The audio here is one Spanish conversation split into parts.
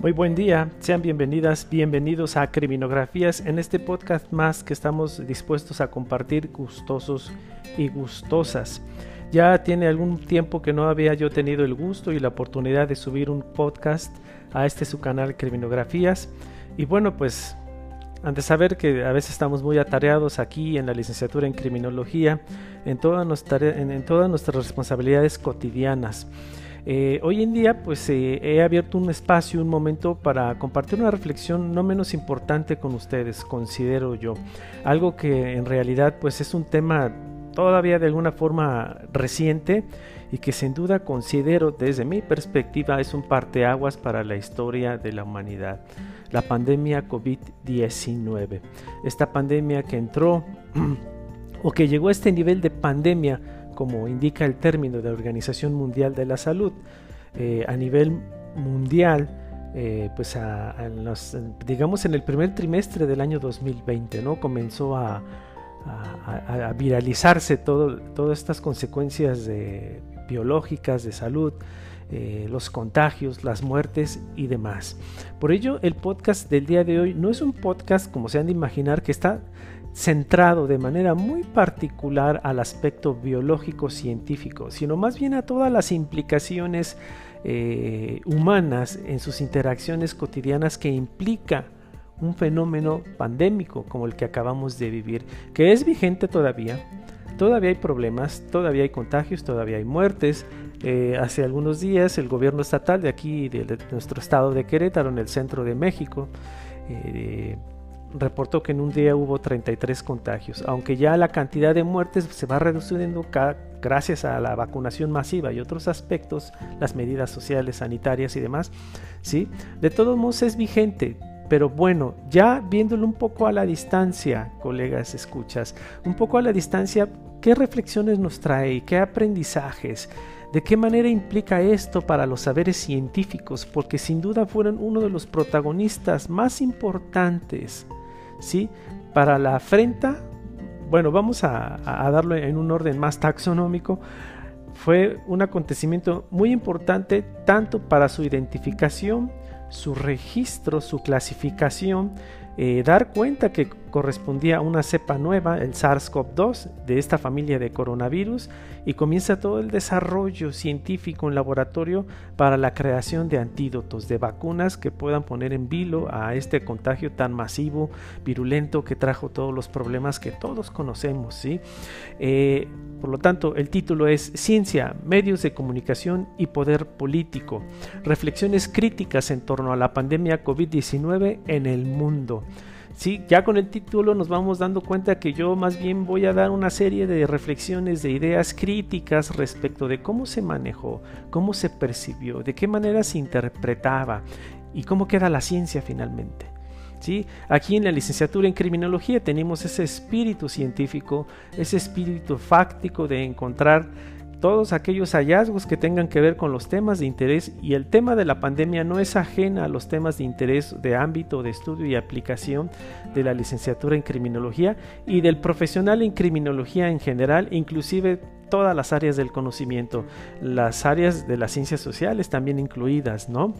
Muy buen día, sean bienvenidas, bienvenidos a Criminografías en este podcast más que estamos dispuestos a compartir gustosos y gustosas. Ya tiene algún tiempo que no había yo tenido el gusto y la oportunidad de subir un podcast a este su canal Criminografías y bueno pues antes de saber que a veces estamos muy atareados aquí en la licenciatura en criminología, en todas, en todas nuestras responsabilidades cotidianas. Eh, hoy en día pues eh, he abierto un espacio, un momento para compartir una reflexión no menos importante con ustedes, considero yo. Algo que en realidad pues es un tema todavía de alguna forma reciente y que sin duda considero desde mi perspectiva es un parteaguas para la historia de la humanidad. La pandemia COVID-19. Esta pandemia que entró o que llegó a este nivel de pandemia como indica el término de Organización Mundial de la Salud, eh, a nivel mundial, eh, pues digamos en el primer trimestre del año 2020, ¿no? Comenzó a, viralizarse todo, todas estas consecuencias biológicas de salud, eh, los contagios, las muertes y demás. Por ello, el podcast del día de hoy no es un podcast, como se han de imaginar, que está centrado de manera muy particular al aspecto biológico científico, sino más bien a todas las implicaciones eh, humanas en sus interacciones cotidianas que implica un fenómeno pandémico como el que acabamos de vivir, que es vigente todavía. Todavía hay problemas, todavía hay contagios, todavía hay muertes. Eh, hace algunos días el gobierno estatal de aquí, de, nuestro estado de Querétaro, en el centro de México, eh, reportó que en un día hubo 33 contagios, aunque ya la cantidad de muertes se va reduciendo gracias a la vacunación masiva y otros aspectos, las medidas sociales, sanitarias y demás, ¿sí? De todos modos es vigente, pero bueno, ya viéndolo un poco a la distancia, colegas, escuchas, un poco a la distancia, ¿qué reflexiones nos trae? ¿Qué aprendizajes? ¿De qué manera implica esto para los saberes científicos? Porque sin duda fueron uno de los protagonistas más importantes ¿sí? Para la afrenta, bueno, vamos a, darlo en un orden más taxonómico, fue un acontecimiento muy importante tanto para su identificación, su registro, su clasificación, eh, dar cuenta que correspondía a una cepa nueva, el SARS-CoV-2, de esta familia de coronavirus, y comienza todo el desarrollo científico en laboratorio para la creación de antídotos, de vacunas que puedan poner en vilo a este contagio tan masivo, virulento, que trajo todos los problemas que todos conocemos. ¿sí? Eh, por lo tanto, el título es Ciencia, Medios de Comunicación y Poder Político. Reflexiones críticas en torno a la pandemia COVID-19 en el mundo. Sí, ya con el título nos vamos dando cuenta que yo más bien voy a dar una serie de reflexiones, de ideas críticas respecto de cómo se manejó, cómo se percibió, de qué manera se interpretaba y cómo queda la ciencia finalmente. ¿Sí? Aquí en la licenciatura en criminología tenemos ese espíritu científico, ese espíritu fáctico de encontrar todos aquellos hallazgos que tengan que ver con los temas de interés y el tema de la pandemia no es ajena a los temas de interés de ámbito de estudio y aplicación de la licenciatura en criminología y del profesional en criminología en general, inclusive todas las áreas del conocimiento, las áreas de las ciencias sociales también incluidas, ¿no?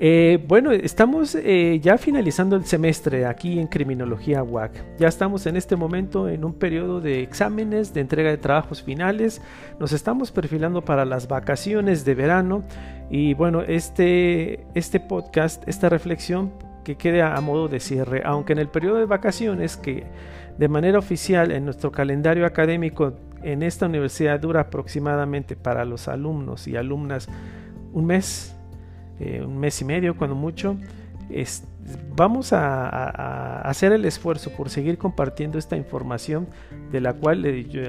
Eh, bueno, estamos eh, ya finalizando el semestre aquí en Criminología WAC. Ya estamos en este momento en un periodo de exámenes, de entrega de trabajos finales. Nos estamos perfilando para las vacaciones de verano. Y bueno, este, este podcast, esta reflexión que quede a modo de cierre, aunque en el periodo de vacaciones que de manera oficial en nuestro calendario académico en esta universidad dura aproximadamente para los alumnos y alumnas un mes, eh, un mes y medio, cuando mucho. vamos a, hacer el esfuerzo por seguir compartiendo esta información de la cual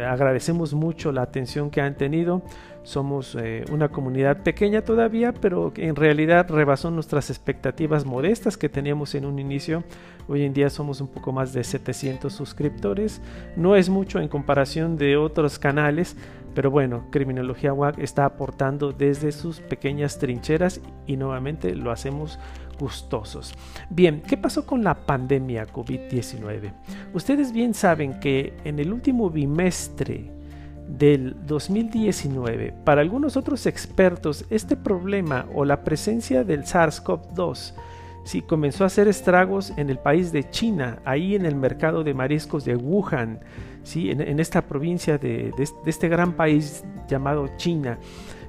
agradecemos mucho la atención que han tenido. Somos eh, una comunidad pequeña todavía, pero en realidad rebasó nuestras expectativas modestas que teníamos en un inicio. Hoy en día somos un poco más de 700 suscriptores. No es mucho en comparación de otros canales, pero bueno, Criminología WAC está aportando desde sus pequeñas trincheras y nuevamente lo hacemos gustosos. Bien, ¿qué pasó con la pandemia COVID-19? Ustedes bien saben que en el último bimestre del 2019. Para algunos otros expertos, este problema o la presencia del SARS-CoV-2 sí, comenzó a hacer estragos en el país de China, ahí en el mercado de mariscos de Wuhan, ¿sí? en, esta provincia de, este gran país llamado China.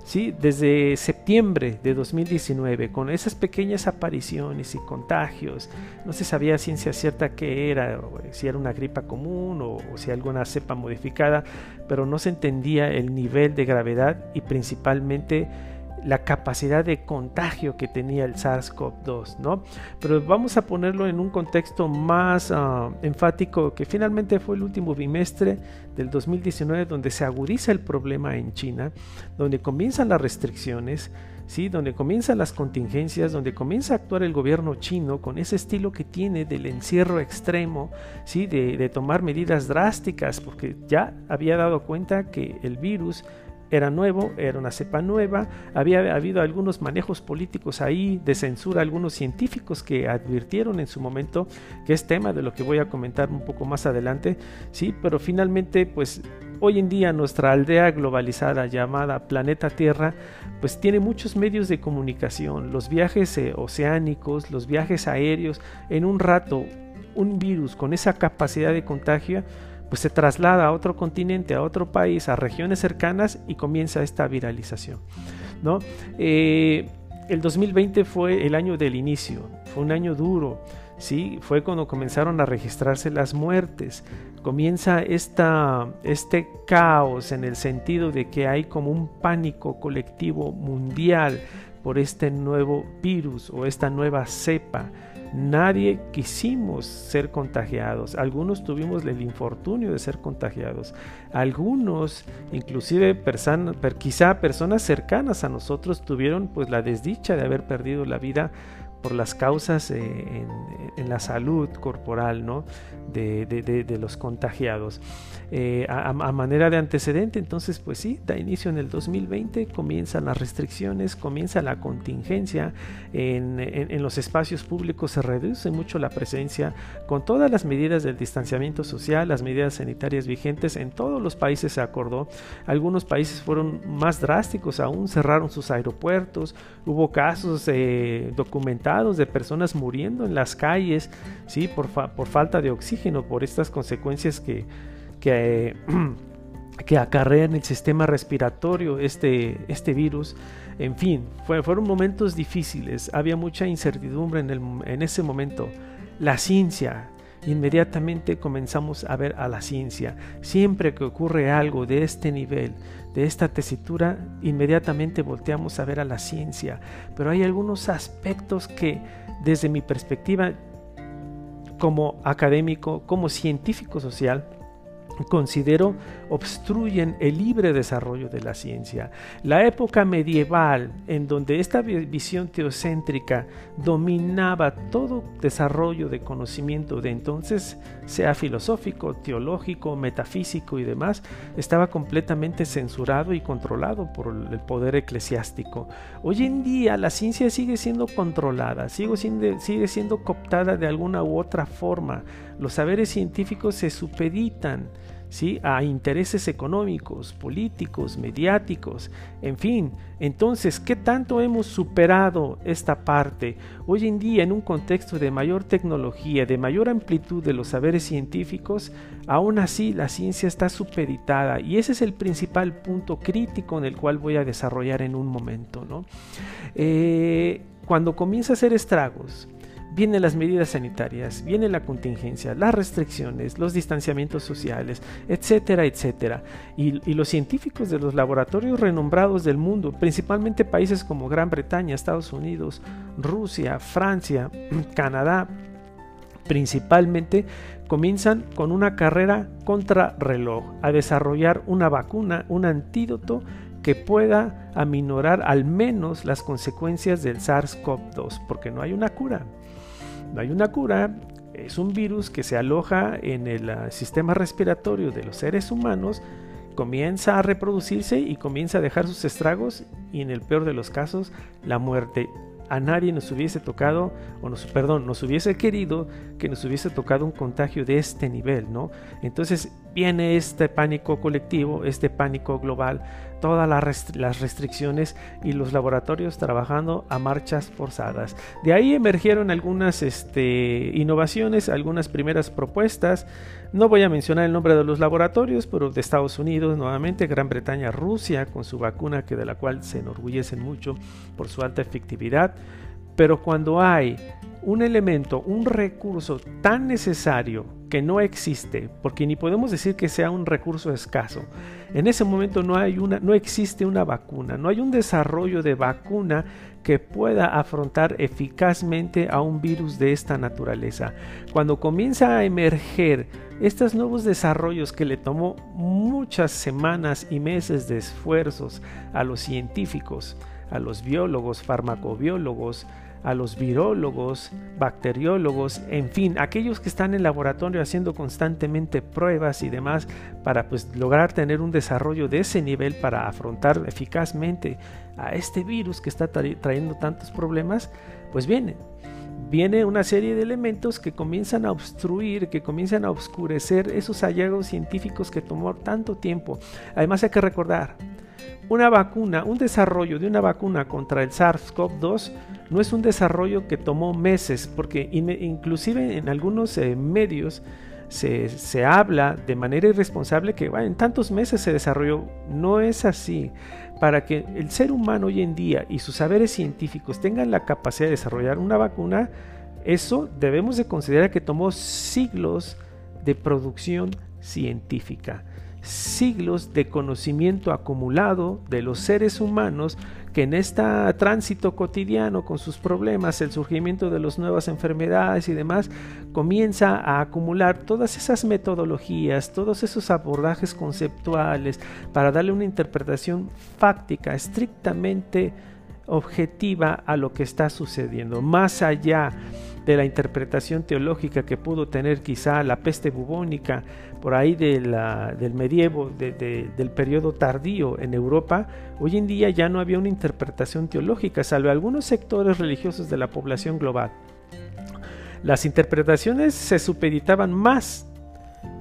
¿sí? desde septiembre de 2019, con esas pequeñas apariciones y contagios, no se sabía ciencia cierta qué era, si era una gripa común o si alguna cepa modificada, pero no se entendía el nivel de gravedad y principalmente la capacidad de contagio que tenía el SARS-CoV-2, ¿no? Pero vamos a ponerlo en un contexto más ah, enfático, que finalmente fue el último bimestre del 2019 donde se agudiza el problema en China, donde comienzan las restricciones, ¿sí? donde comienzan las contingencias, donde comienza a actuar el gobierno chino con ese estilo que tiene del encierro extremo, ¿sí? de, de tomar medidas drásticas, porque ya había dado cuenta que el virus era nuevo, era una cepa nueva, había habido algunos manejos políticos ahí de censura, algunos científicos que advirtieron en su momento que es tema de lo que voy a comentar un poco más adelante, sí, pero finalmente pues hoy en día nuestra aldea globalizada llamada planeta Tierra pues tiene muchos medios de comunicación, los viajes eh, oceánicos, los viajes aéreos, en un rato un virus con esa capacidad de contagio pues se traslada a otro continente, a otro país, a regiones cercanas y comienza esta viralización. ¿no? Eh, el 2020 fue el año del inicio, fue un año duro, ¿sí? fue cuando comenzaron a registrarse las muertes, comienza este caos en el sentido de que hay como un pánico colectivo mundial por este nuevo virus o esta nueva cepa Nadie quisimos ser contagiados. Algunos tuvimos el infortunio de ser contagiados. Algunos, inclusive quizá personas cercanas a nosotros, tuvieron pues la desdicha de haber perdido la vida por las causas eh, en, la salud corporal ¿no? de, los contagiados. Eh, a, manera de antecedente, entonces, pues sí, da inicio en el 2020, comienzan las restricciones, comienza la contingencia, en, los espacios públicos se reduce mucho la presencia, con todas las medidas del distanciamiento social, las medidas sanitarias vigentes, en todos los países se acordó, algunos países fueron más drásticos aún, cerraron sus aeropuertos, hubo casos eh, documentados, de personas muriendo en las calles, ¿sí? por, por falta de oxígeno, por estas consecuencias que, que, que acarrean el sistema respiratorio este, este virus. En fin, fueron momentos difíciles, había mucha incertidumbre en, el, en ese momento. La ciencia, inmediatamente comenzamos a ver a la ciencia. Siempre que ocurre algo de este nivel, de esta tesitura, inmediatamente volteamos a ver a la ciencia. Pero hay algunos aspectos que desde mi perspectiva como académico, como científico social, considero obstruyen el libre desarrollo de la ciencia. La época medieval, en donde esta visión teocéntrica dominaba todo desarrollo de conocimiento de entonces, sea filosófico, teológico, metafísico y demás, estaba completamente censurado y controlado por el poder eclesiástico. Hoy en día la ciencia sigue siendo controlada, sigue siendo, sigue siendo cooptada de alguna u otra forma. Los saberes científicos se supeditan ¿sí? a intereses económicos, políticos, mediáticos, en fin. Entonces, ¿qué tanto hemos superado esta parte? Hoy en día, en un contexto de mayor tecnología, de mayor amplitud de los saberes científicos, aún así la ciencia está supeditada y ese es el principal punto crítico en el cual voy a desarrollar en un momento. ¿no? Eh, cuando comienza a hacer estragos, vienen las medidas sanitarias, viene la contingencia, las restricciones, los distanciamientos sociales, etcétera, etcétera. Y, los científicos de los laboratorios renombrados del mundo, principalmente países como Gran Bretaña, Estados Unidos, Rusia, Francia, Canadá, principalmente comienzan con una carrera contra reloj a desarrollar una vacuna, un antídoto que pueda aminorar al menos las consecuencias del SARS-CoV-2, porque no hay una cura. No hay una cura, es un virus que se aloja en el ah, sistema respiratorio de los seres humanos, comienza a reproducirse y comienza a dejar sus estragos y en el peor de los casos la muerte. a nadie nos hubiese tocado, o nos, perdón, nos hubiese querido que nos hubiese tocado un contagio de este nivel, ¿no? Entonces viene este pánico colectivo, este pánico global, todas las restricciones y los laboratorios trabajando a marchas forzadas. De ahí emergieron algunas este, innovaciones, algunas primeras propuestas. No voy a mencionar el nombre de los laboratorios, pero de Estados Unidos nuevamente, Gran Bretaña, Rusia, con su vacuna que de la cual se enorgullecen mucho por su alta efectividad. Pero cuando hay un elemento, un recurso tan necesario que no existe, porque ni podemos decir que sea un recurso escaso. En ese momento no hay una no existe una vacuna, no hay un desarrollo de vacuna que pueda afrontar eficazmente a un virus de esta naturaleza. Cuando comienza a emerger estos nuevos desarrollos que le tomó muchas semanas y meses de esfuerzos a los científicos, a los biólogos, farmacobiólogos, a los virólogos, bacteriólogos, en fin, aquellos que están en laboratorio haciendo constantemente pruebas y demás para pues lograr tener un desarrollo de ese nivel para afrontar eficazmente a este virus que está trayendo tantos problemas, pues viene viene una serie de elementos que comienzan a obstruir, que comienzan a oscurecer esos hallazgos científicos que tomó tanto tiempo. Además hay que recordar, una vacuna, un desarrollo de una vacuna contra el SARS-CoV-2 no es un desarrollo que tomó meses, porque inclusive en algunos eh, medios se, habla de manera irresponsable que en tantos meses se desarrolló. No es así. Para que el ser humano hoy en día y sus saberes científicos tengan la capacidad de desarrollar una vacuna, eso debemos de considerar que tomó siglos de producción científica siglos de conocimiento acumulado de los seres humanos que en este tránsito cotidiano con sus problemas, el surgimiento de las nuevas enfermedades y demás, comienza a acumular todas esas metodologías, todos esos abordajes conceptuales para darle una interpretación fáctica, estrictamente objetiva a lo que está sucediendo, más allá de la interpretación teológica que pudo tener quizá la peste bubónica por ahí del medievo, del periodo tardío en Europa, hoy en día ya no había una interpretación teológica, salvo algunos sectores religiosos de la población global. Las interpretaciones se supeditaban más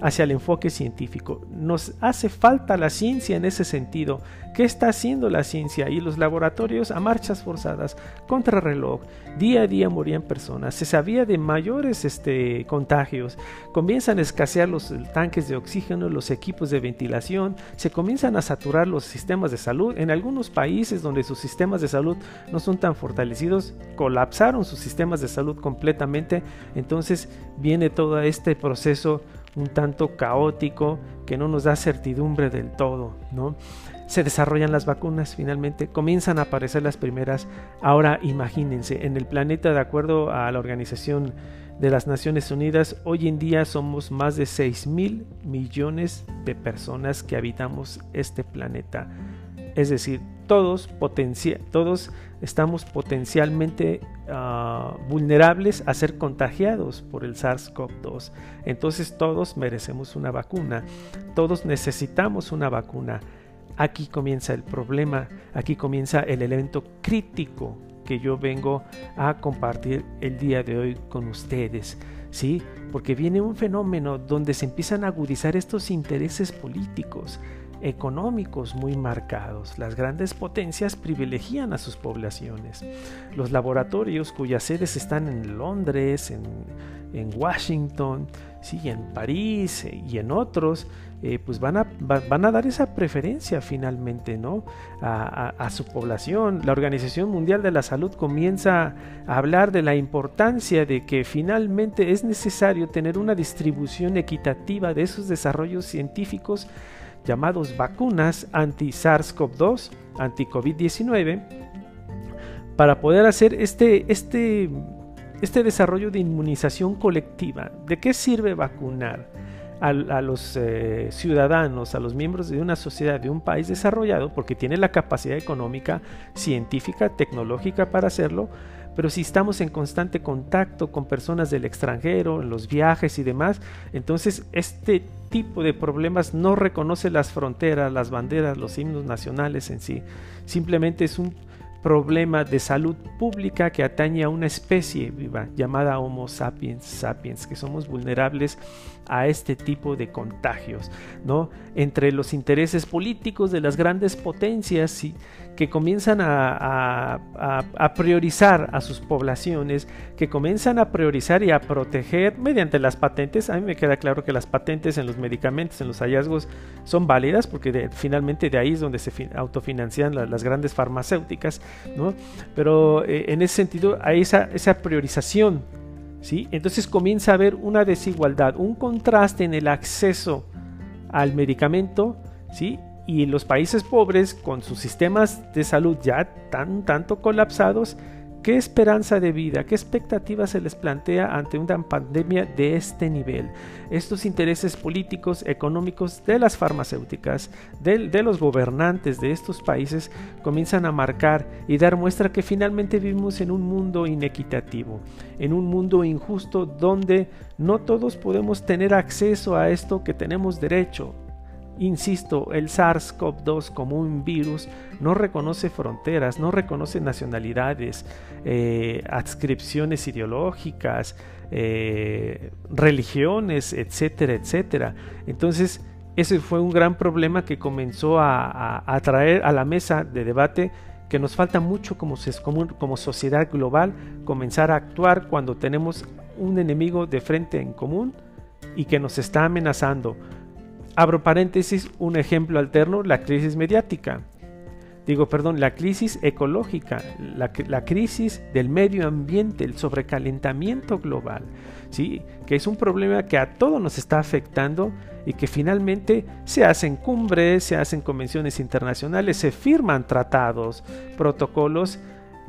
hacia el enfoque científico. Nos hace falta la ciencia en ese sentido. ¿Qué está haciendo la ciencia? Y los laboratorios a marchas forzadas, contrarreloj, día a día morían personas. Se sabía de mayores este, contagios. Comienzan a escasear los tanques de oxígeno, los equipos de ventilación, se comienzan a saturar los sistemas de salud. En algunos países donde sus sistemas de salud no son tan fortalecidos, colapsaron sus sistemas de salud completamente. Entonces viene todo este proceso un tanto caótico que no nos da certidumbre del todo, ¿no? Se desarrollan las vacunas finalmente, comienzan a aparecer las primeras. Ahora imagínense, en el planeta, de acuerdo a la Organización de las Naciones Unidas, hoy en día somos más de 6 mil millones de personas que habitamos este planeta. Es decir, todos, todos estamos potencialmente ah, vulnerables a ser contagiados por el SARS-CoV-2. Entonces todos merecemos una vacuna, todos necesitamos una vacuna. Aquí comienza el problema, aquí comienza el elemento crítico que yo vengo a compartir el día de hoy con ustedes. ¿Sí? Porque viene un fenómeno donde se empiezan a agudizar estos intereses políticos económicos muy marcados. Las grandes potencias privilegian a sus poblaciones. Los laboratorios cuyas sedes están en Londres, en, Washington, sí, en París eh, y en otros, eh, pues van a, van a dar esa preferencia finalmente ¿no? A, a, su población. La Organización Mundial de la Salud comienza a hablar de la importancia de que finalmente es necesario tener una distribución equitativa de esos desarrollos científicos llamados vacunas anti-SARS-CoV-2, anti-COVID-19, para poder hacer este, este, este desarrollo de inmunización colectiva. ¿De qué sirve vacunar? A, los eh, ciudadanos, a los miembros de una sociedad, de un país desarrollado, porque tiene la capacidad económica, científica, tecnológica para hacerlo, pero si estamos en constante contacto con personas del extranjero, en los viajes y demás, entonces este tipo de problemas no reconoce las fronteras, las banderas, los himnos nacionales en sí. Simplemente es un problema de salud pública que atañe a una especie viva llamada Homo sapiens sapiens, que somos vulnerables a este tipo de contagios, ¿no? Entre los intereses políticos de las grandes potencias y que comienzan a, priorizar a sus poblaciones, que comienzan a priorizar y a proteger mediante las patentes. A mí me queda claro que las patentes en los medicamentos, en los hallazgos, son válidas porque finalmente de ahí es donde se autofinancian las grandes farmacéuticas, ¿no? Pero eh, en ese sentido hay esa, priorización, ¿sí? Entonces comienza a haber una desigualdad, un contraste en el acceso al medicamento, ¿sí? y los países pobres con sus sistemas de salud ya tan tanto colapsados, ¿qué esperanza de vida, qué expectativas se les plantea ante una pandemia de este nivel? Estos intereses políticos, económicos de las farmacéuticas, de, de los gobernantes de estos países comienzan a marcar y dar muestra que finalmente vivimos en un mundo inequitativo, en un mundo injusto donde no todos podemos tener acceso a esto que tenemos derecho Insisto, el SARS-CoV-2 como un virus no reconoce fronteras, no reconoce nacionalidades, eh, adscripciones ideológicas, eh, religiones, etcétera, etcétera. Entonces, ese fue un gran problema que comenzó a, traer a la mesa de debate que nos falta mucho como sociedad global comenzar a actuar cuando tenemos un enemigo de frente en común y que nos está amenazando Abro paréntesis, un ejemplo alterno, la crisis mediática. Digo, perdón, la crisis ecológica, la, crisis del medio ambiente, el sobrecalentamiento global, ¿sí? que es un problema que a todos nos está afectando y que finalmente se hacen cumbres, se hacen convenciones internacionales, se firman tratados, protocolos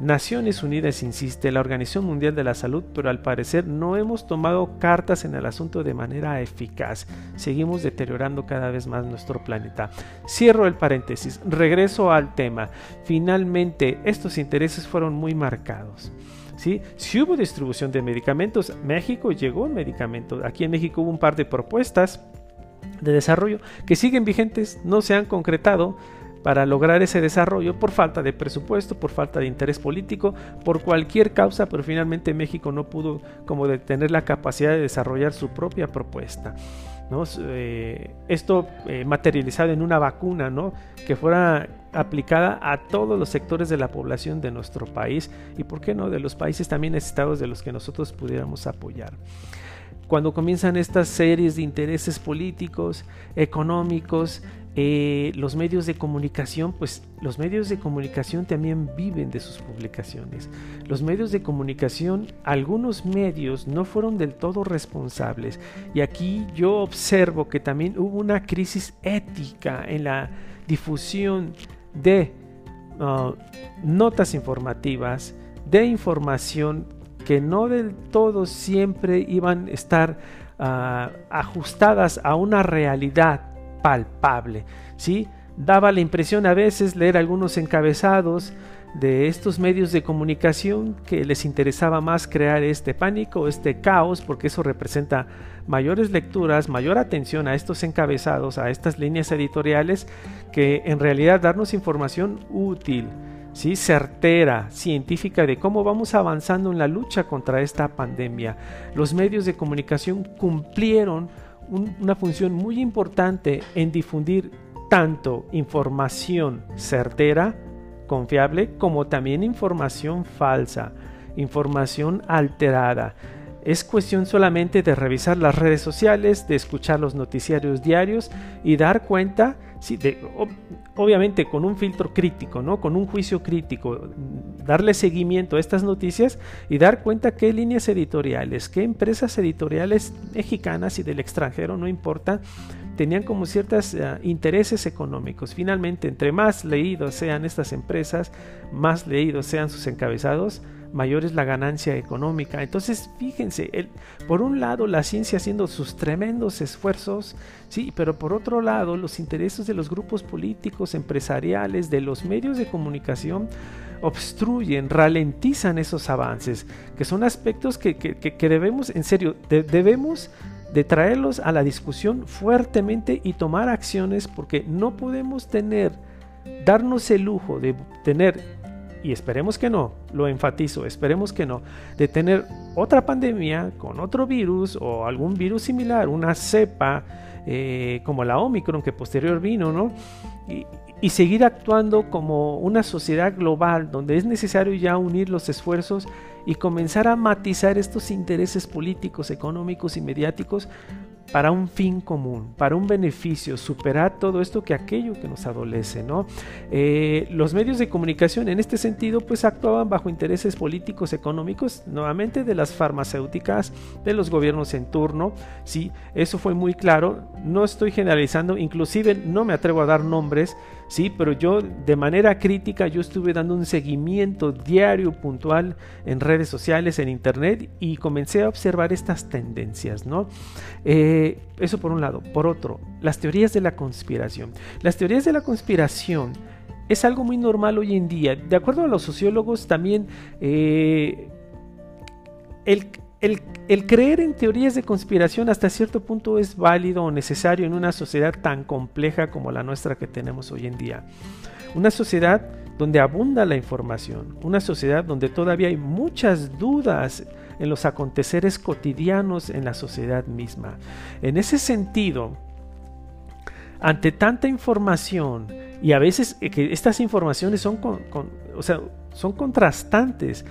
Naciones Unidas insiste, la Organización Mundial de la Salud, pero al parecer no hemos tomado cartas en el asunto de manera eficaz. Seguimos deteriorando cada vez más nuestro planeta. Cierro el paréntesis, regreso al tema. Finalmente, estos intereses fueron muy marcados. ¿Sí? Si hubo distribución de medicamentos, México llegó en medicamentos. Aquí en México hubo un par de propuestas de desarrollo que siguen vigentes, no se han concretado para lograr ese desarrollo por falta de presupuesto, por falta de interés político, por cualquier causa, pero finalmente México no pudo como tener la capacidad de desarrollar su propia propuesta. ¿no? Eh, esto eh, materializado en una vacuna ¿no? que fuera aplicada a todos los sectores de la población de nuestro país y, ¿por qué no?, de los países también estados de los que nosotros pudiéramos apoyar cuando comienzan estas series de intereses políticos, económicos, eh, los medios de comunicación, pues los medios de comunicación también viven de sus publicaciones. Los medios de comunicación, algunos medios no fueron del todo responsables. Y aquí yo observo que también hubo una crisis ética en la difusión de uh, notas informativas, de información que no del todo siempre iban a estar ah, ajustadas a una realidad palpable. ¿sí? Daba la impresión a veces leer algunos encabezados de estos medios de comunicación que les interesaba más crear este pánico, este caos, porque eso representa mayores lecturas, mayor atención a estos encabezados, a estas líneas editoriales, que en realidad darnos información útil ¿sí? certera, científica de cómo vamos avanzando en la lucha contra esta pandemia. Los medios de comunicación cumplieron una función muy importante en difundir tanto información certera, confiable, como también información falsa, información alterada. Es cuestión solamente de revisar las redes sociales, de escuchar los noticiarios diarios y dar cuenta, obviamente con un filtro crítico, ¿no? con un juicio crítico, darle seguimiento a estas noticias y dar cuenta qué líneas editoriales, qué empresas editoriales mexicanas y del extranjero, no importa, tenían como ciertos eh, intereses económicos. Finalmente, entre más leídos sean estas empresas, más leídos sean sus encabezados, mayor es la ganancia económica. Entonces, fíjense, el, por un lado la ciencia haciendo sus tremendos esfuerzos, sí, pero por otro lado los intereses de los grupos políticos, empresariales, de los medios de comunicación obstruyen, ralentizan esos avances, que son aspectos que, debemos, en serio, debemos de traerlos a la discusión fuertemente y tomar acciones porque no podemos tener, darnos el lujo de tener y esperemos que no, lo enfatizo, esperemos que no, de tener otra pandemia con otro virus o algún virus similar, una cepa eh, como la Omicron que posterior vino, ¿no? Y, y seguir actuando como una sociedad global donde es necesario ya unir los esfuerzos y comenzar a matizar estos intereses políticos, económicos y mediáticos para un fin común, para un beneficio, superar todo esto que aquello que nos adolece, ¿no? Eh, los medios de comunicación en este sentido pues actuaban bajo intereses políticos, económicos, nuevamente de las farmacéuticas, de los gobiernos en turno, sí, eso fue muy claro, no estoy generalizando, inclusive no me atrevo a dar nombres, sí, pero yo de manera crítica yo estuve dando un seguimiento diario, puntual en redes sociales, en internet y comencé a observar estas tendencias, ¿no? Eh, eso por un lado. Por otro, las teorías de la conspiración. Las teorías de la conspiración es algo muy normal hoy en día. De acuerdo a los sociólogos, también eh, el, el, creer en teorías de conspiración hasta cierto punto es válido o necesario en una sociedad tan compleja como la nuestra que tenemos hoy en día. Una sociedad donde abunda la información, una sociedad donde todavía hay muchas dudas en los aconteceres cotidianos en la sociedad misma. En ese sentido, ante tanta información, y a veces eh, que estas informaciones son, o sea, son contrastantes,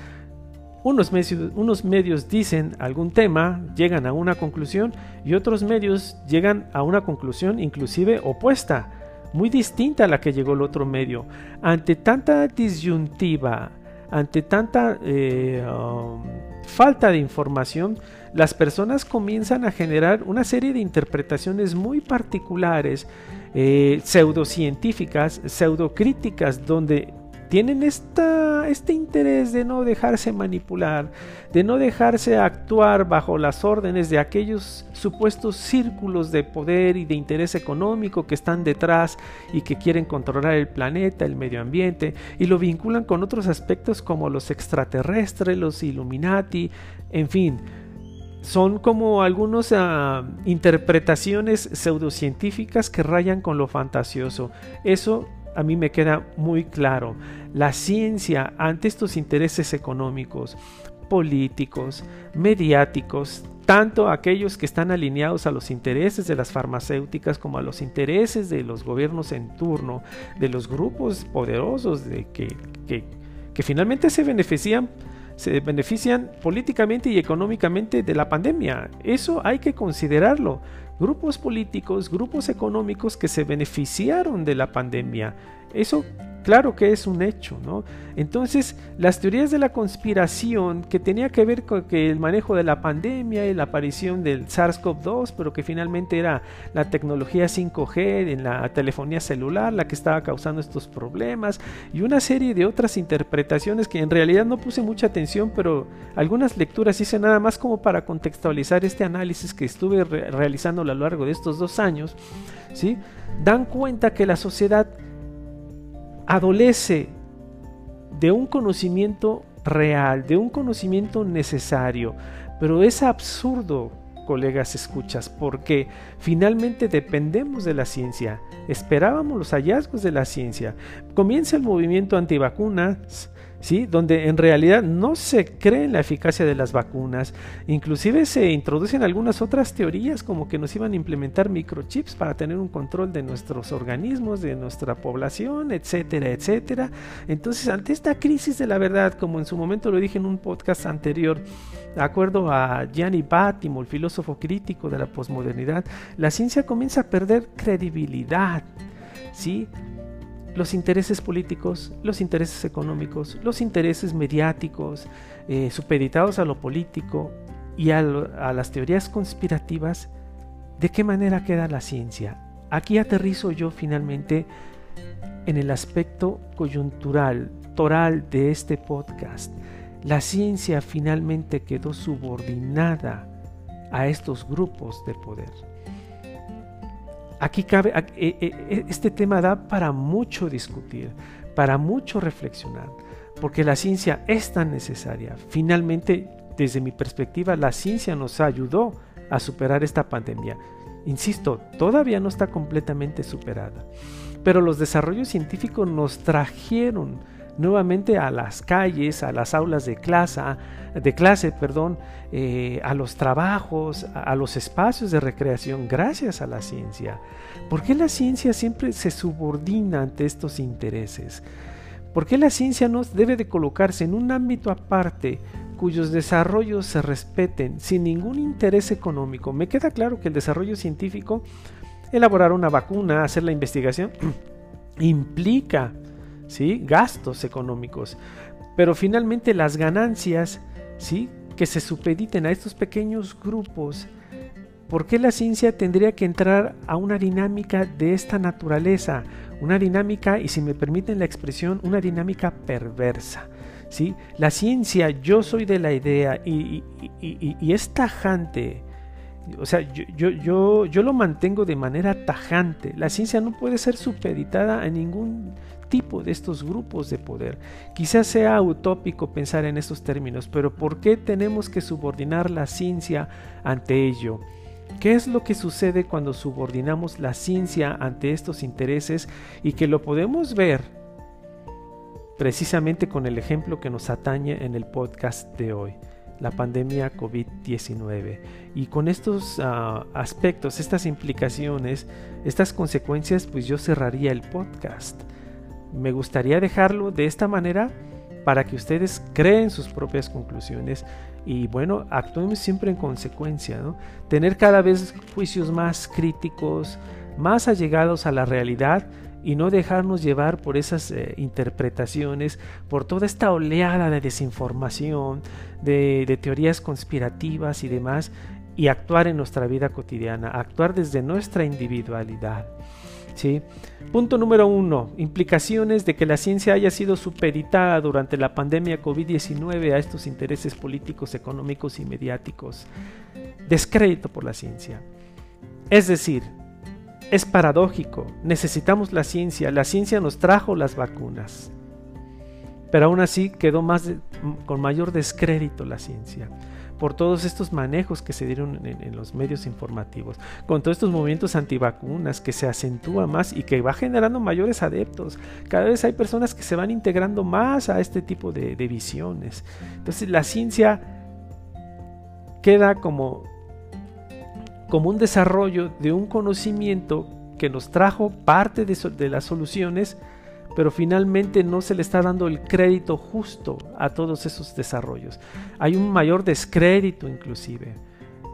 unos medios, unos medios, dicen algún tema, llegan a una conclusión y otros medios llegan a una conclusión inclusive opuesta, muy distinta a la que llegó el otro medio. Ante tanta disyuntiva, ante tanta eh, um, falta de información, las personas comienzan a generar una serie de interpretaciones muy particulares, eh, pseudocientíficas, pseudocríticas, donde tienen esta, este interés de no dejarse manipular, de no dejarse actuar bajo las órdenes de aquellos supuestos círculos de poder y de interés económico que están detrás y que quieren controlar el planeta, el medio ambiente, y lo vinculan con otros aspectos como los extraterrestres, los Illuminati, en fin. Son como algunas ah, interpretaciones pseudocientíficas que rayan con lo fantasioso. Eso a mí me queda muy claro. La ciencia ante estos intereses económicos, políticos, mediáticos, tanto aquellos que están alineados a los intereses de las farmacéuticas como a los intereses de los gobiernos en turno, de los grupos poderosos de que, que, finalmente se benefician se benefician políticamente y económicamente de la pandemia. Eso hay que considerarlo grupos políticos, grupos económicos que se beneficiaron de la pandemia. Eso claro que es un hecho, ¿no? Entonces, las teorías de la conspiración que tenía que ver con que el manejo de la pandemia y la aparición del SARS-CoV-2, pero que finalmente era la tecnología 5G en la telefonía celular la que estaba causando estos problemas y una serie de otras interpretaciones que en realidad no puse mucha atención, pero algunas lecturas hice nada más como para contextualizar este análisis que estuve realizando a lo largo de estos dos años, ¿sí? Dan cuenta que la sociedad adolece de un conocimiento real, de un conocimiento necesario, pero es absurdo, colegas escuchas, porque finalmente dependemos de la ciencia, esperábamos los hallazgos de la ciencia. Comienza el movimiento antivacunas, ¿sí? donde en realidad no se cree en la eficacia de las vacunas. Inclusive se introducen algunas otras teorías como que nos iban a implementar microchips para tener un control de nuestros organismos, de nuestra población, etcétera, etcétera. Entonces, ante esta crisis de la verdad, como en su momento lo dije en un podcast anterior, de acuerdo a Gianni Battimo, el filósofo crítico de la posmodernidad, la ciencia comienza a perder credibilidad. ¿Sí? Los intereses políticos, los intereses económicos, los intereses mediáticos, eh, supeditados a lo político y a, a las teorías conspirativas, ¿de qué manera queda la ciencia? Aquí aterrizo yo finalmente en el aspecto coyuntural, toral de este podcast. La ciencia finalmente quedó subordinada a estos grupos de poder. Aquí cabe, eh, eh, eh, este tema da para mucho discutir, para mucho reflexionar, porque la ciencia es tan necesaria. Finalmente, desde mi perspectiva, la ciencia nos ayudó a superar esta pandemia. Insisto, todavía no está completamente superada, pero los desarrollos científicos nos trajeron nuevamente a las calles, a las aulas de clase, de clase perdón, eh, a los trabajos, a, los espacios de recreación, gracias a la ciencia. ¿Por qué la ciencia siempre se subordina ante estos intereses? ¿Por qué la ciencia no debe de colocarse en un ámbito aparte cuyos desarrollos se respeten sin ningún interés económico? Me queda claro que el desarrollo científico, elaborar una vacuna, hacer la investigación, implica ¿sí? gastos económicos, pero finalmente las ganancias ¿sí? que se supediten a estos pequeños grupos, ¿por qué la ciencia tendría que entrar a una dinámica de esta naturaleza? Una dinámica, y si me permiten la expresión, una dinámica perversa. ¿sí? La ciencia, yo soy de la idea y, y es tajante, o sea, yo, yo, yo, yo, lo mantengo de manera tajante. La ciencia no puede ser supeditada a ningún tipo de estos grupos de poder. Quizás sea utópico pensar en estos términos, pero ¿por qué tenemos que subordinar la ciencia ante ello? ¿Qué es lo que sucede cuando subordinamos la ciencia ante estos intereses y que lo podemos ver precisamente con el ejemplo que nos atañe en el podcast de hoy? la pandemia COVID-19. Y con estos ah, aspectos, estas implicaciones, estas consecuencias, pues yo cerraría el podcast me gustaría dejarlo de esta manera para que ustedes creen sus propias conclusiones y bueno, actuemos siempre en consecuencia. Tener cada vez juicios más críticos, más allegados a la realidad y no dejarnos llevar por esas eh, interpretaciones, por toda esta oleada de desinformación, de, de teorías conspirativas y demás, y actuar en nuestra vida cotidiana, actuar desde nuestra individualidad. Punto número uno, implicaciones de que la ciencia haya sido supeditada durante la pandemia COVID-19 a estos intereses políticos, económicos y mediáticos. Descrédito por la ciencia. Es decir, es paradójico, necesitamos la ciencia, la ciencia nos trajo las vacunas, pero aún así quedó más con mayor descrédito la ciencia por todos estos manejos que se dieron en, los medios informativos, con todos estos movimientos antivacunas que se acentúa más y que va generando mayores adeptos. Cada vez hay personas que se van integrando más a este tipo de, visiones. Entonces la ciencia queda como, como un desarrollo de un conocimiento que nos trajo parte de las soluciones, pero finalmente no se le está dando el crédito justo a todos esos desarrollos. Hay un mayor descrédito inclusive.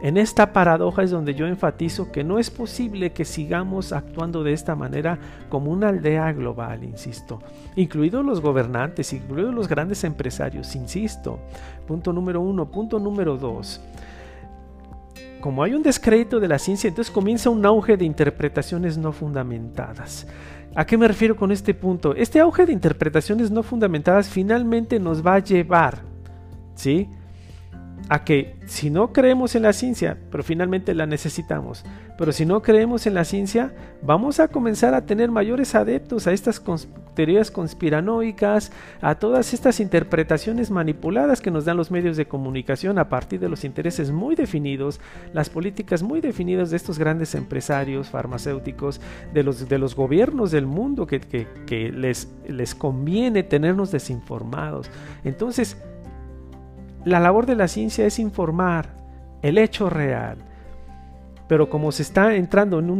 En esta paradoja es donde yo enfatizo que no es posible que sigamos actuando de esta manera como una aldea global, insisto, incluidos los gobernantes, incluidos los grandes empresarios, insisto. Punto número uno. Punto número dos. Como hay un descrédito de la ciencia, entonces comienza un auge de interpretaciones no fundamentadas. ¿A qué me refiero con este punto? Este auge de interpretaciones no fundamentadas finalmente nos va a llevar, ¿sí? A que si no creemos en la ciencia, pero finalmente la necesitamos, pero si no creemos en la ciencia, vamos a comenzar a tener mayores adeptos a estas teorías conspiranoicas, a todas estas interpretaciones manipuladas que nos dan los medios de comunicación a partir de los intereses muy definidos, las políticas muy definidas de estos grandes empresarios farmacéuticos, de los, de los gobiernos del mundo que, que, les, les conviene tenernos desinformados. Entonces, la labor de la ciencia es informar el hecho real pero como se está entrando en,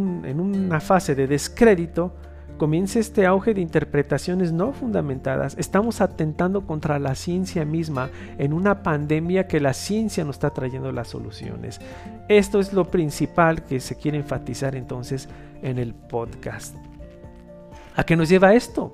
una fase de descrédito, comienza este auge de interpretaciones no fundamentadas. Estamos atentando contra la ciencia misma en una pandemia que la ciencia nos está trayendo las soluciones. Esto es lo principal que se quiere enfatizar entonces en el podcast. ¿A qué nos lleva esto?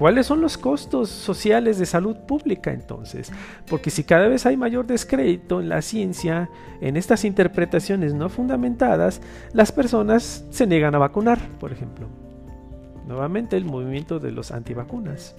¿Cuáles son los costos sociales de salud pública entonces? Porque si cada vez hay mayor descrédito en la ciencia, en estas interpretaciones no fundamentadas, las personas se niegan a vacunar, por ejemplo. Nuevamente el movimiento de los antivacunas.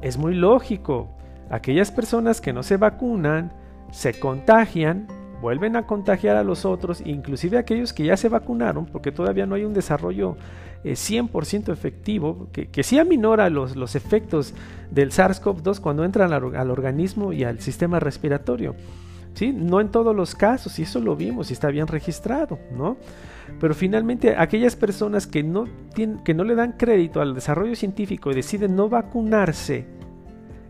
Es muy lógico, aquellas personas que no se vacunan se contagian vuelven a contagiar a los otros, inclusive aquellos que ya se vacunaron, porque todavía no hay un desarrollo 100% eh, efectivo, que, que sí aminora los, los efectos del SARS-CoV-2 cuando entran al, organismo y al sistema respiratorio. ¿sí? No en todos los casos, y eso lo vimos y está bien registrado, ¿no? Pero finalmente aquellas personas que no, tienen, que no le dan crédito al desarrollo científico y deciden no vacunarse,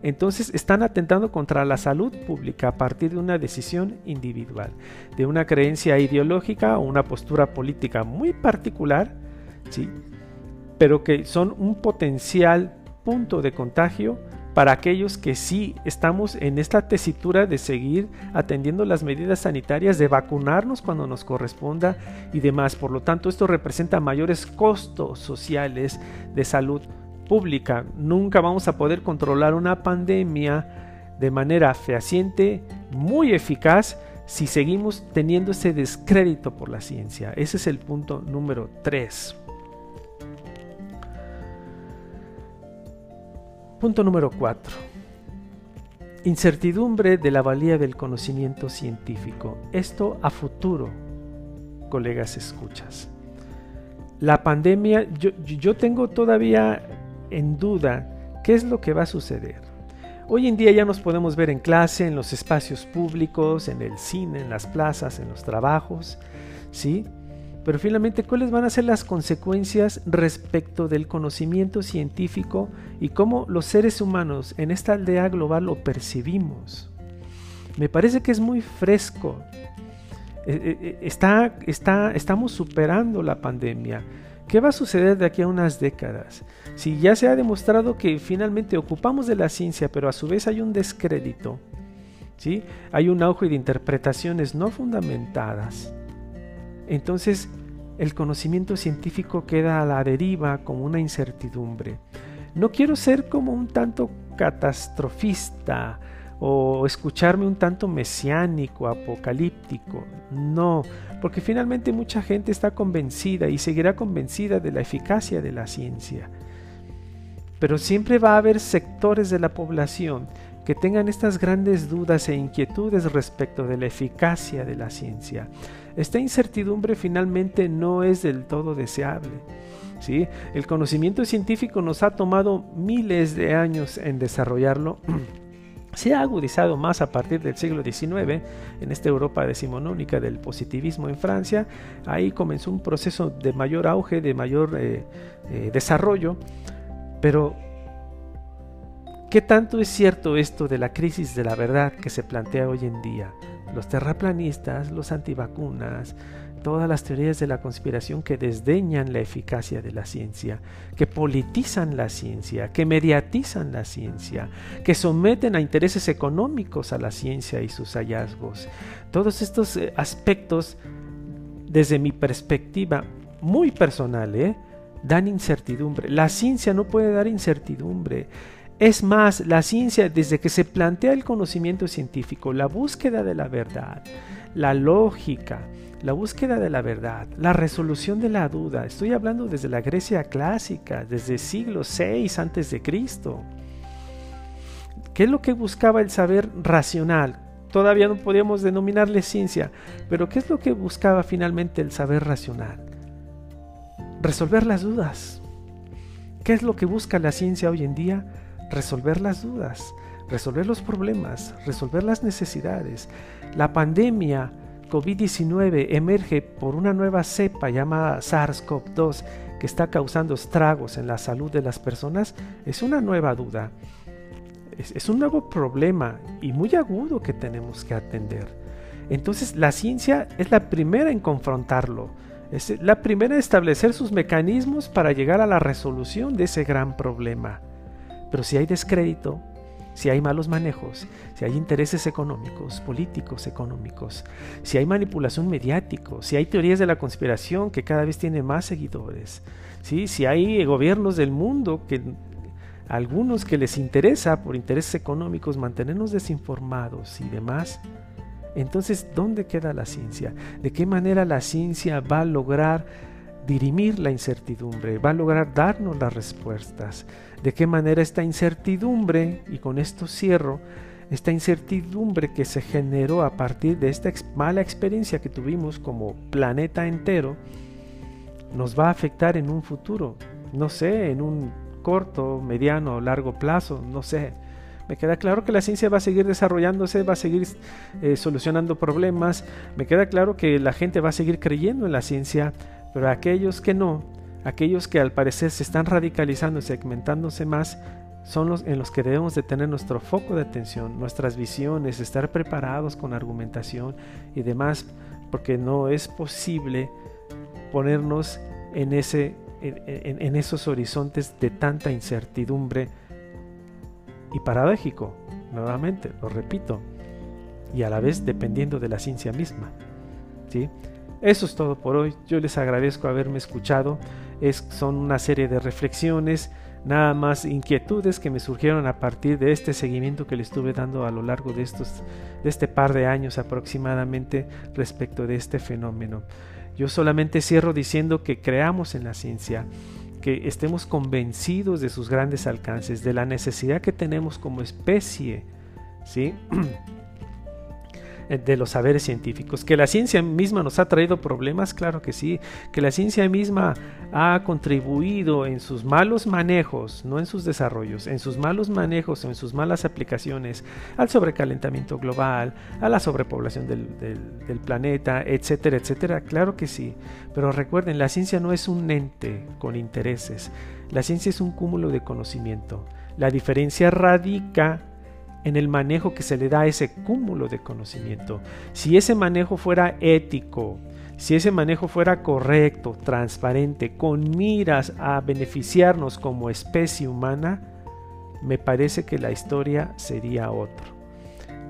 entonces están atentando contra la salud pública a partir de una decisión individual, de una creencia ideológica o una postura política muy particular, ¿sí? pero que son un potencial punto de contagio para aquellos que sí estamos en esta tesitura de seguir atendiendo las medidas sanitarias, de vacunarnos cuando nos corresponda y demás. Por lo tanto, esto representa mayores costos sociales de salud pública. Nunca vamos a poder controlar una pandemia de manera fehaciente, muy eficaz, si seguimos teniendo ese descrédito por la ciencia. Ese es el punto número 3. Punto número 4. Incertidumbre de la valía del conocimiento científico. Esto a futuro, colegas escuchas. La pandemia, yo, yo tengo todavía en duda qué es lo que va a suceder. Hoy en día ya nos podemos ver en clase, en los espacios públicos, en el cine, en las plazas, en los trabajos, ¿sí? Pero finalmente, ¿cuáles van a ser las consecuencias respecto del conocimiento científico y cómo los seres humanos en esta aldea global lo percibimos? Me parece que es muy fresco. Eh, eh, eh, estamos superando la pandemia. ¿Qué va a suceder de aquí a unas décadas? Si ya se ha demostrado que finalmente ocupamos de la ciencia, pero a su vez hay un descrédito, ¿sí? hay un auge de interpretaciones no fundamentadas entonces el conocimiento científico queda a la deriva como una incertidumbre. No quiero ser como un tanto catastrofista o escucharme un tanto mesiánico, apocalíptico. No, porque finalmente mucha gente está convencida y seguirá convencida de la eficacia de la ciencia. Pero siempre va a haber sectores de la población que tengan estas grandes dudas e inquietudes respecto de la eficacia de la ciencia. Esta incertidumbre finalmente no es del todo deseable. ¿sí? El conocimiento científico nos ha tomado miles de años en desarrollarlo. Se ha agudizado más a partir del siglo XIX en esta Europa decimonónica del positivismo en Francia. Ahí comenzó un proceso de mayor auge, de mayor eh, eh, desarrollo. Pero, ¿qué tanto es cierto esto de la crisis de la verdad que se plantea hoy en día? Los terraplanistas, los antivacunas, todas las teorías de la conspiración que desdeñan la eficacia de la ciencia, que politizan la ciencia, que mediatizan la ciencia, que someten a intereses económicos a la ciencia y sus hallazgos. Todos estos eh, aspectos, desde mi perspectiva muy personal, ¿eh? dan incertidumbre. La ciencia no puede dar incertidumbre. Es más, la ciencia, desde que se plantea el conocimiento científico, la búsqueda de la verdad, la lógica, la búsqueda de la verdad, la resolución de la duda, estoy hablando desde la Grecia clásica, desde siglo VI antes de Cristo. ¿Qué es lo que buscaba el saber racional? Todavía no podíamos denominarle ciencia, pero ¿qué es lo que buscaba finalmente el saber racional? Resolver las dudas. ¿Qué es lo que busca la ciencia hoy en día? Resolver las dudas, resolver los problemas, resolver las necesidades. La pandemia COVID-19 emerge por una nueva cepa llamada SARS-CoV-2 que está causando estragos en la salud de las personas, es una nueva duda. Es, un nuevo problema y muy agudo que tenemos que atender. Entonces la ciencia es la primera en confrontarlo, es la primera en establecer sus mecanismos para llegar a la resolución de ese gran problema. Pero si hay descrédito, si hay malos manejos, si hay intereses económicos, políticos económicos, si hay manipulación mediática, si hay teorías de la conspiración que cada vez tienen más seguidores, ¿sí? si hay gobiernos del mundo que algunos que les interesa por intereses económicos mantenernos desinformados y demás, entonces ¿dónde queda la ciencia? ¿De qué manera la ciencia va a lograr dirimir la incertidumbre, va a lograr darnos las respuestas. De qué manera esta incertidumbre, y con esto cierro, esta incertidumbre que se generó a partir de esta mala experiencia que tuvimos como planeta entero, nos va a afectar en un futuro, no sé, en un corto, mediano largo plazo, no sé. Me queda claro que la ciencia va a seguir desarrollándose, va a seguir eh, solucionando problemas. Me queda claro que la gente va a seguir creyendo en la ciencia, pero aquellos que no, aquellos que al parecer se están radicalizando y segmentándose más, son los en los que debemos de tener nuestro foco de atención, nuestras visiones, estar preparados con argumentación y demás, porque no es posible ponernos en, ese, esos horizontes de tanta incertidumbre y paradójico, nuevamente, lo repito, y a la vez dependiendo de la ciencia misma. ¿sí? Eso es todo por hoy. Yo les agradezco haberme escuchado. Son una serie de reflexiones, nada más inquietudes que me surgieron a partir de este seguimiento que le estuve dando a lo largo de, estos, de este par de años aproximadamente respecto de este fenómeno. Yo solamente cierro diciendo que creamos en la ciencia, que estemos convencidos de sus grandes alcances, de la necesidad que tenemos como especie, ¿sí? Eh, de los saberes científicos. Que la ciencia misma nos ha traído problemas, claro que sí. Que la ciencia misma ha contribuido en sus malos manejos, no en sus desarrollos, en sus malos manejos en sus malas aplicaciones al sobrecalentamiento global, a la sobrepoblación del, del planeta, etcétera, etcétera. Claro que sí. Pero recuerden, la ciencia no es un ente con intereses. La ciencia es un cúmulo de conocimiento. La diferencia radica en el manejo que se le da a ese cúmulo de conocimiento. Si ese manejo fuera ético, si ese manejo fuera correcto, transparente, con miras a beneficiarnos como especie humana, me parece que la historia sería otra.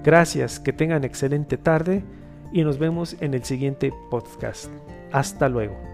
Gracias, que tengan excelente tarde y nos vemos en el siguiente podcast. Hasta luego.